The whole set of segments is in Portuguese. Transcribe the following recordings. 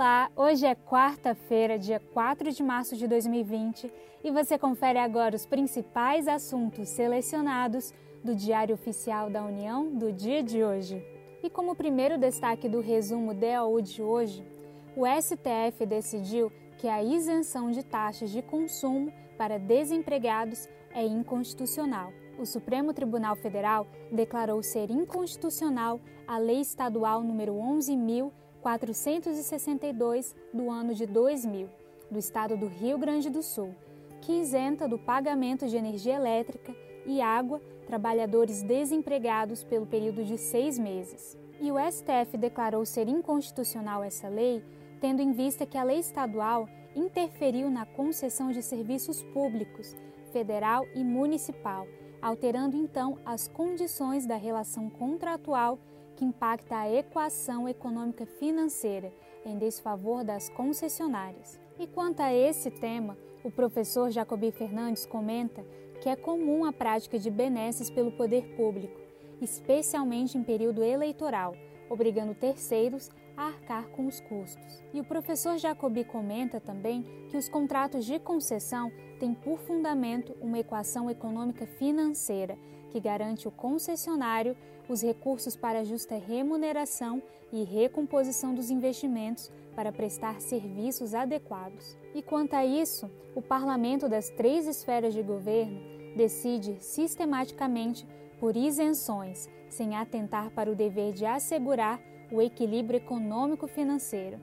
Olá, hoje é quarta-feira, dia 4 de março de 2020 e você confere agora os principais assuntos selecionados do Diário Oficial da União do dia de hoje. E como primeiro destaque do resumo DOU de hoje, o STF decidiu que a isenção de taxas de consumo para desempregados é inconstitucional. O Supremo Tribunal Federal declarou ser inconstitucional a Lei Estadual número 11.462 do ano de 2000, do estado do Rio Grande do Sul, que isenta do pagamento de energia elétrica e água trabalhadores desempregados pelo período de seis meses. E o STF declarou ser inconstitucional essa lei, tendo em vista que a lei estadual interferiu na concessão de serviços públicos, federal e municipal, alterando então as condições da relação contratual que impacta a equação econômica financeira em desfavor das concessionárias. E quanto a esse tema, o professor Jacobi Fernandes comenta que é comum a prática de benesses pelo poder público, especialmente em período eleitoral, obrigando terceiros a arcar com os custos. E o professor Jacobi comenta também que os contratos de concessão têm por fundamento uma equação econômica financeira que garante ao concessionário os recursos para justa remuneração e recomposição dos investimentos para prestar serviços adequados. E quanto a isso, o parlamento das três esferas de governo decide sistematicamente por isenções, sem atentar para o dever de assegurar o equilíbrio econômico-financeiro.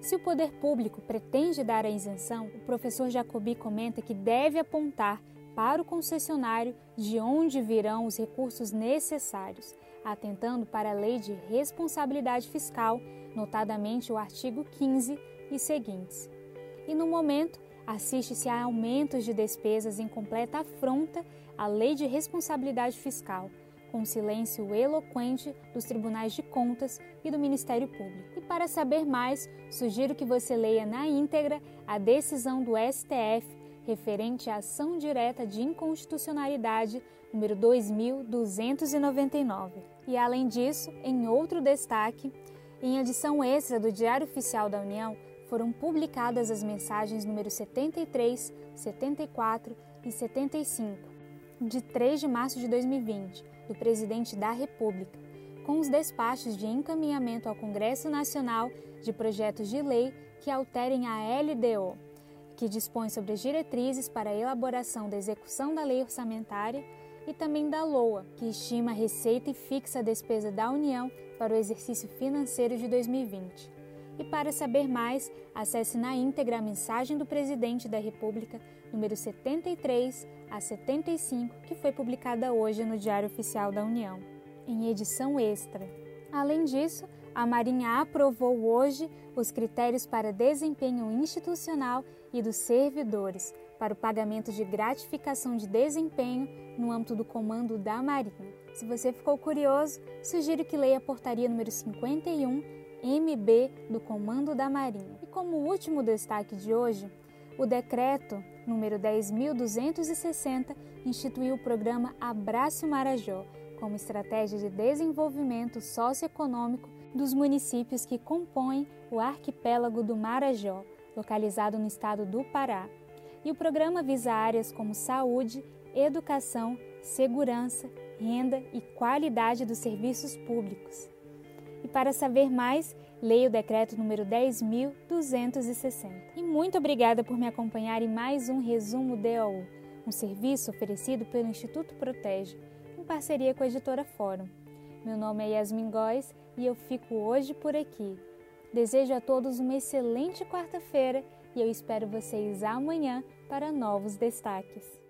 Se o poder público pretende dar a isenção, o professor Jacobi comenta que deve apontar para o concessionário de onde virão os recursos necessários, atentando para a lei de responsabilidade fiscal, notadamente o artigo 15 e seguintes. E no momento, assiste-se a aumentos de despesas em completa afronta à lei de responsabilidade fiscal, com silêncio eloquente dos tribunais de contas e do Ministério Público. E para saber mais, sugiro que você leia na íntegra a decisão do STF referente à ação direta de inconstitucionalidade número 2299. E além disso, em outro destaque, em edição extra do Diário Oficial da União, foram publicadas as mensagens número 73, 74 e 75, de 3 de março de 2020 do Presidente da República, com os despachos de encaminhamento ao Congresso Nacional de projetos de lei que alterem a LDO, que dispõe sobre as diretrizes para a elaboração da execução da lei orçamentária e também da LOA, que estima a receita e fixa a despesa da União para o exercício financeiro de 2020. E para saber mais, acesse na íntegra a mensagem do Presidente da República, número 73 a 75, que foi publicada hoje no Diário Oficial da União, em edição extra. Além disso, a Marinha aprovou hoje os critérios para desempenho institucional e dos servidores para o pagamento de gratificação de desempenho no âmbito do comando da Marinha. Se você ficou curioso, sugiro que leia a portaria número 51 MB do Comando da Marinha. E como último destaque de hoje, o decreto número 10.260 instituiu o programa Abraço Marajó como estratégia de desenvolvimento socioeconômico dos municípios que compõem o arquipélago do Marajó, localizado no estado do Pará. E o programa visa áreas como saúde, educação, segurança, renda e qualidade dos serviços públicos. E para saber mais, leia o decreto número 10.260. E muito obrigada por me acompanhar em mais um resumo DOU, um serviço oferecido pelo Instituto Protege, em parceria com a editora Fórum. Meu nome é Yasmin Góes e eu fico hoje por aqui. Desejo a todos uma excelente quarta-feira e eu espero vocês amanhã para novos destaques.